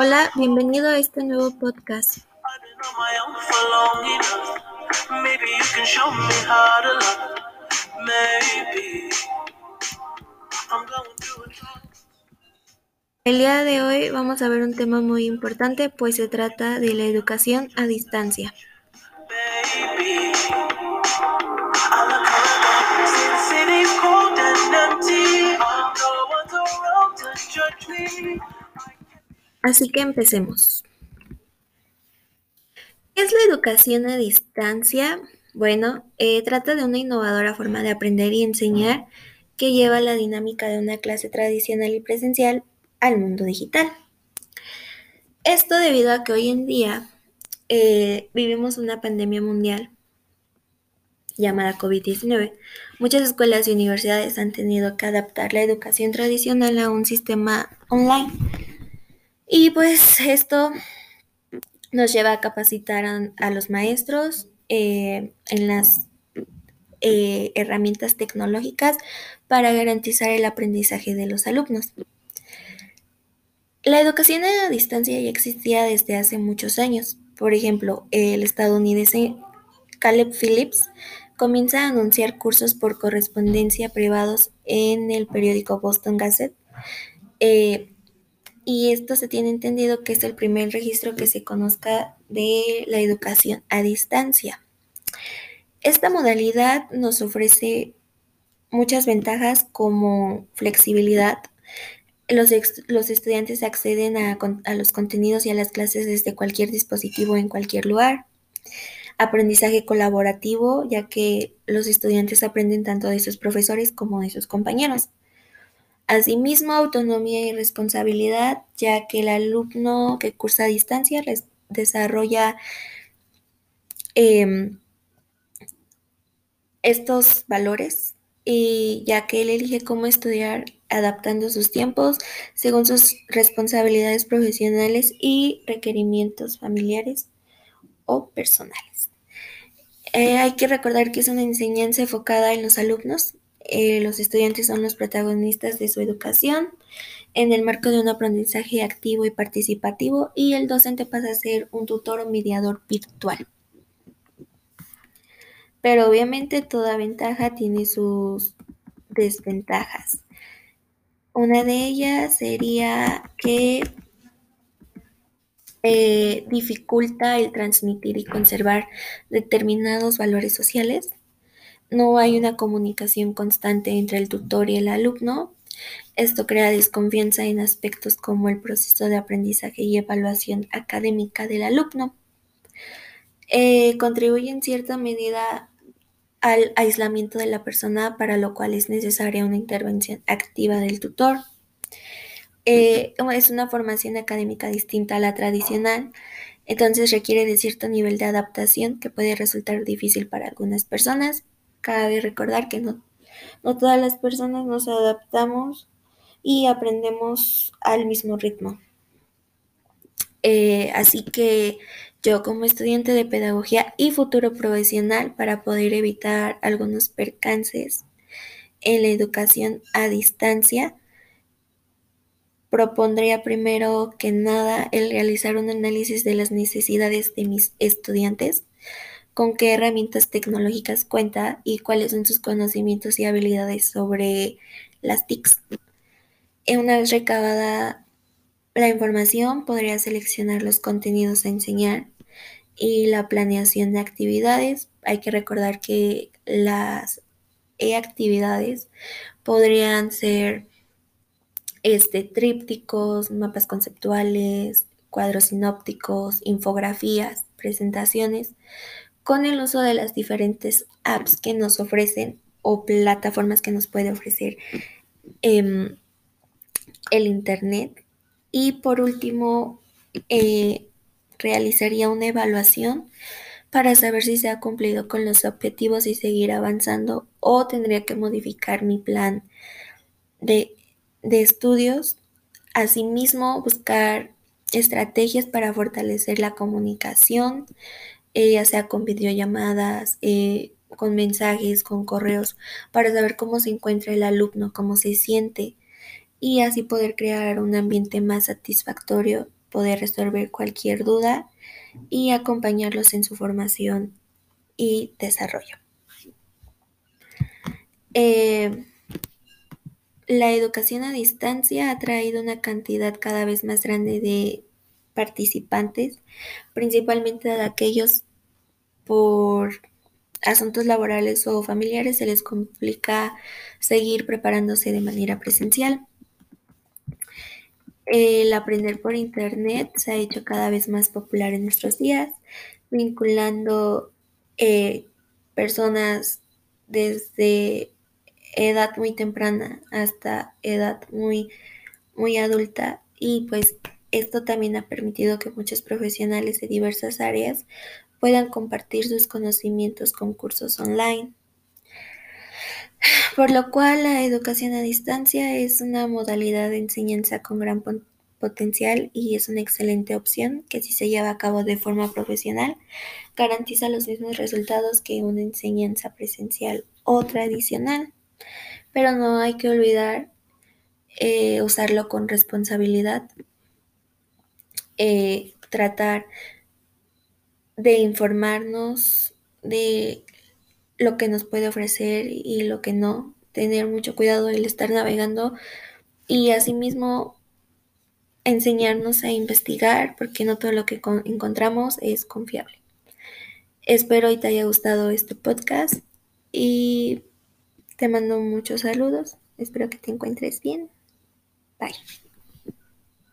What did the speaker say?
Hola, bienvenido a este nuevo podcast. El día de hoy vamos a ver un tema muy importante, pues se trata de la educación a distancia. Así que empecemos. ¿Qué es la educación a distancia? Bueno, eh, trata de una innovadora forma de aprender y enseñar que lleva la dinámica de una clase tradicional y presencial al mundo digital. Esto debido a que hoy en día eh, vivimos una pandemia mundial llamada COVID-19. Muchas escuelas y universidades han tenido que adaptar la educación tradicional a un sistema online y pues esto nos lleva a capacitar a, los maestros eh, en las eh, herramientas tecnológicas para garantizar el aprendizaje de los alumnos. La educación a distancia ya existía desde hace muchos años. Por ejemplo, el estadounidense Caleb Phillips comienza a anunciar cursos por correspondencia privados en el periódico Boston Gazette. Eh, y esto se tiene entendido que es el primer registro que se conozca de la educación a distancia. Esta modalidad nos ofrece muchas ventajas como flexibilidad. Los, estudiantes acceden a los contenidos y a las clases desde cualquier dispositivo en cualquier lugar. Aprendizaje colaborativo, ya que los estudiantes aprenden tanto de sus profesores como de sus compañeros. Asimismo, autonomía y responsabilidad, ya que el alumno que cursa a distancia desarrolla em, estos valores y ya que él elige cómo estudiar adaptando sus tiempos según sus responsabilidades profesionales y requerimientos familiares o personales. Eh, hay que recordar que es una enseñanza enfocada en los alumnos eh, los estudiantes son los protagonistas de su educación en el marco de un aprendizaje activo y participativo y el docente pasa a ser un tutor o mediador virtual. Pero obviamente toda ventaja tiene sus desventajas. Una de ellas sería que eh, dificulta el transmitir y conservar determinados valores sociales no hay una comunicación constante entre el tutor y el alumno. Esto crea desconfianza en aspectos como el proceso de aprendizaje y evaluación académica del alumno. Eh, contribuye en cierta medida al aislamiento de la persona, para lo cual es necesaria una intervención activa del tutor. Eh, es una formación académica distinta a la tradicional, entonces requiere de cierto nivel de adaptación que puede resultar difícil para algunas personas Cabe recordar que no, no todas las personas nos adaptamos y aprendemos al mismo ritmo. Eh, así que yo como estudiante de pedagogía y futuro profesional para poder evitar algunos percances en la educación a distancia, propondría primero que nada el realizar un análisis de las necesidades de mis estudiantes con qué herramientas tecnológicas cuenta y cuáles son sus conocimientos y habilidades sobre las TICs. Una vez recabada la información, podría seleccionar los contenidos a enseñar y la planeación de actividades. Hay que recordar que las e-actividades podrían ser este, trípticos, mapas conceptuales, cuadros sinópticos, infografías, presentaciones, con el uso de las diferentes apps que nos ofrecen o plataformas que nos puede ofrecer em, el Internet. Y por último, eh, realizaría una evaluación para saber si se ha cumplido con los objetivos y seguir avanzando o tendría que modificar mi plan de, de estudios. Asimismo, buscar estrategias para fortalecer la comunicación, eh, ya sea con videollamadas, eh, con mensajes, con correos, para saber cómo se encuentra el alumno, cómo se siente y así poder crear un ambiente más satisfactorio poder resolver cualquier duda y acompañarlos en su formación y desarrollo. Eh, la educación a distancia ha traído una cantidad cada vez más grande de participantes, principalmente de aquellos por asuntos laborales o familiares se les complica seguir preparándose de manera presencial. El aprender por Internet se ha hecho cada vez más popular en nuestros días, vinculando eh, personas desde edad muy temprana hasta edad muy, muy adulta y pues esto también ha permitido que muchos profesionales de diversas áreas puedan compartir sus conocimientos con cursos online. Por lo cual la educación a distancia es una modalidad de enseñanza con gran potencial y es una excelente opción que si se lleva a cabo de forma profesional garantiza los mismos resultados que una enseñanza presencial o tradicional. Pero no hay que olvidar eh, usarlo con responsabilidad, eh, tratar de informarnos de lo que nos puede ofrecer y lo que no, tener mucho cuidado el estar navegando y asimismo enseñarnos a investigar porque no todo lo que encontramos es confiable. Espero y te haya gustado este podcast y te mando muchos saludos. Espero que te encuentres bien. Bye.